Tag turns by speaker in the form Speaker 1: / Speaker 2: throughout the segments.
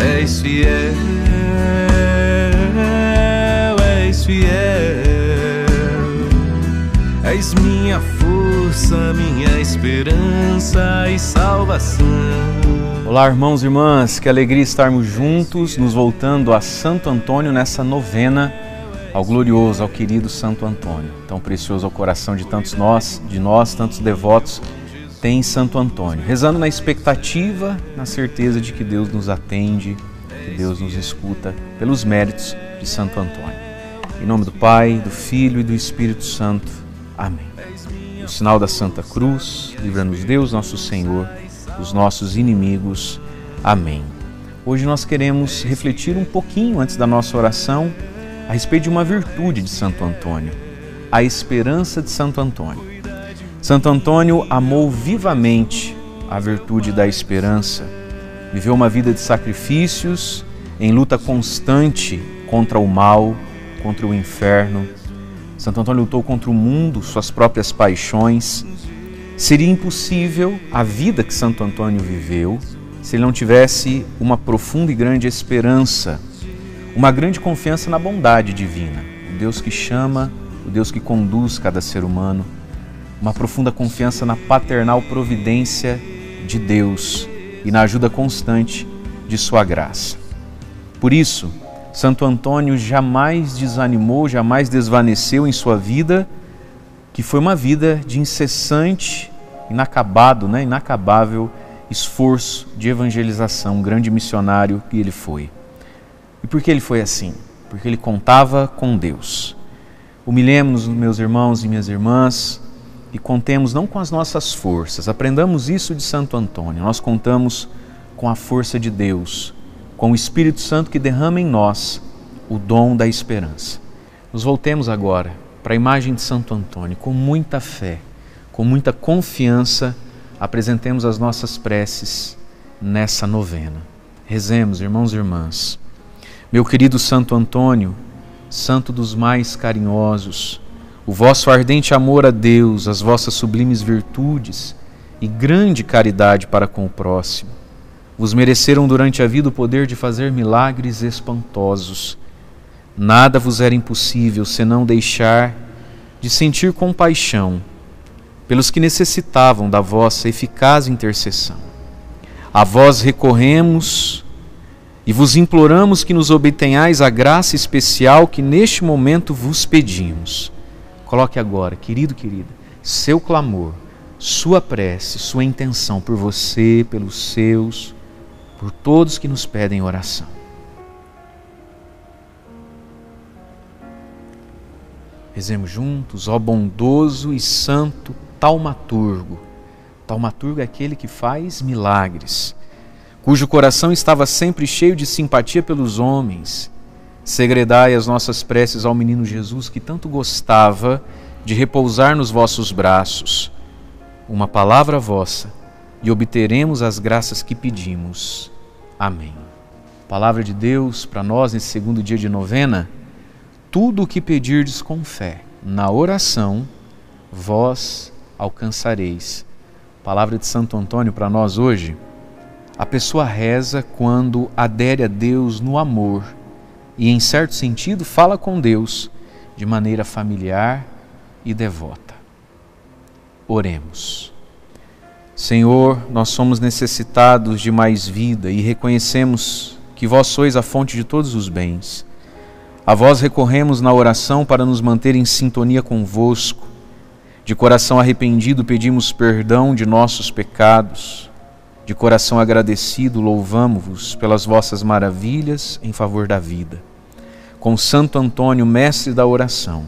Speaker 1: És fiel, és fiel. És minha força, minha esperança e salvação.
Speaker 2: Olá, irmãos e irmãs, que alegria estarmos juntos, nos voltando a Santo Antônio nessa novena ao glorioso, ao querido Santo Antônio, tão precioso ao coração de tantos nós, de nós, tantos devotos, tem Santo Antônio, rezando na expectativa, na certeza de que Deus nos atende, que Deus nos escuta pelos méritos de Santo Antônio. Em nome do Pai, do Filho e do Espírito Santo. Amém. No sinal da Santa Cruz, livra-nos Deus, nosso Senhor, dos nossos inimigos. Amém. Hoje nós queremos refletir um pouquinho antes da nossa oração a respeito de uma virtude de Santo Antônio, a esperança de Santo Antônio. Santo Antônio amou vivamente a virtude da esperança, viveu uma vida de sacrifícios, em luta constante contra o mal, contra o inferno. Santo Antônio lutou contra o mundo, suas próprias paixões. Seria impossível a vida que Santo Antônio viveu se ele não tivesse uma profunda e grande esperança uma grande confiança na bondade divina, o Deus que chama, o Deus que conduz cada ser humano, uma profunda confiança na paternal providência de Deus e na ajuda constante de Sua graça. Por isso, Santo Antônio jamais desanimou, jamais desvaneceu em sua vida, que foi uma vida de incessante, inacabado, né, inacabável esforço de evangelização, um grande missionário que ele foi. E por que ele foi assim? Porque ele contava com Deus. Humilhemos-nos, meus irmãos e minhas irmãs, e contemos não com as nossas forças. Aprendamos isso de Santo Antônio. Nós contamos com a força de Deus, com o Espírito Santo que derrama em nós o dom da esperança. Nos voltemos agora para a imagem de Santo Antônio, com muita fé, com muita confiança, apresentemos as nossas preces nessa novena. Rezemos, irmãos e irmãs. Meu querido Santo Antônio, santo dos mais carinhosos, o vosso ardente amor a Deus, as vossas sublimes virtudes e grande caridade para com o próximo, vos mereceram durante a vida o poder de fazer milagres espantosos. Nada vos era impossível senão deixar de sentir compaixão pelos que necessitavam da vossa eficaz intercessão. A vós recorremos e vos imploramos que nos obtenhais a graça especial que neste momento vos pedimos. Coloque agora, querido, querida, seu clamor, sua prece, sua intenção por você, pelos seus, por todos que nos pedem oração. Rezemos juntos, ó bondoso e santo taumaturgo. Taumaturgo é aquele que faz milagres cujo coração estava sempre cheio de simpatia pelos homens, segredai as nossas preces ao menino Jesus que tanto gostava de repousar nos vossos braços. Uma palavra vossa e obteremos as graças que pedimos. Amém. Palavra de Deus para nós nesse segundo dia de novena. Tudo o que pedirdes com fé, na oração, vós alcançareis. Palavra de Santo Antônio para nós hoje. A pessoa reza quando adere a Deus no amor e, em certo sentido, fala com Deus de maneira familiar e devota. Oremos. Senhor, nós somos necessitados de mais vida e reconhecemos que vós sois a fonte de todos os bens. A vós recorremos na oração para nos manter em sintonia convosco. De coração arrependido pedimos perdão de nossos pecados de coração agradecido, louvamo-vos pelas vossas maravilhas em favor da vida. Com Santo Antônio, mestre da oração,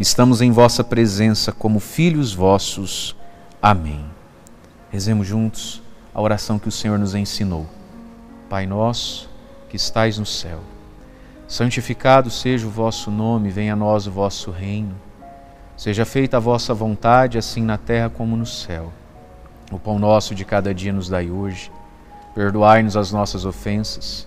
Speaker 2: estamos em vossa presença como filhos vossos. Amém. Rezemos juntos a oração que o Senhor nos ensinou. Pai nosso, que estais no céu, santificado seja o vosso nome, venha a nós o vosso reino. Seja feita a vossa vontade, assim na terra como no céu. O pão nosso de cada dia nos dai hoje. Perdoai-nos as nossas ofensas,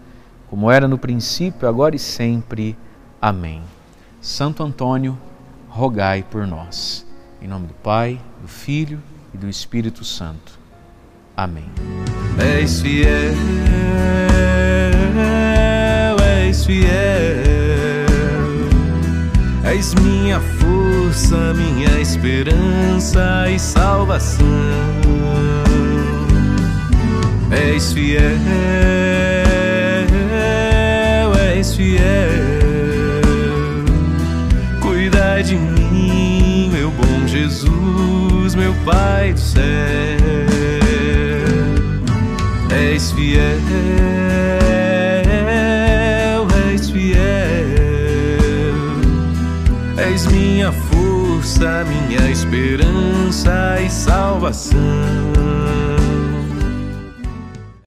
Speaker 2: como era no princípio, agora e sempre. Amém. Santo Antônio, rogai por nós. Em nome do Pai, do Filho e do Espírito Santo. Amém.
Speaker 1: És fiel, és fiel, és minha força, minha esperança e salvação. És fiel, cuida de mim, meu bom Jesus, meu Pai do céu. És fiel, és fiel, és minha força, minha esperança e salvação.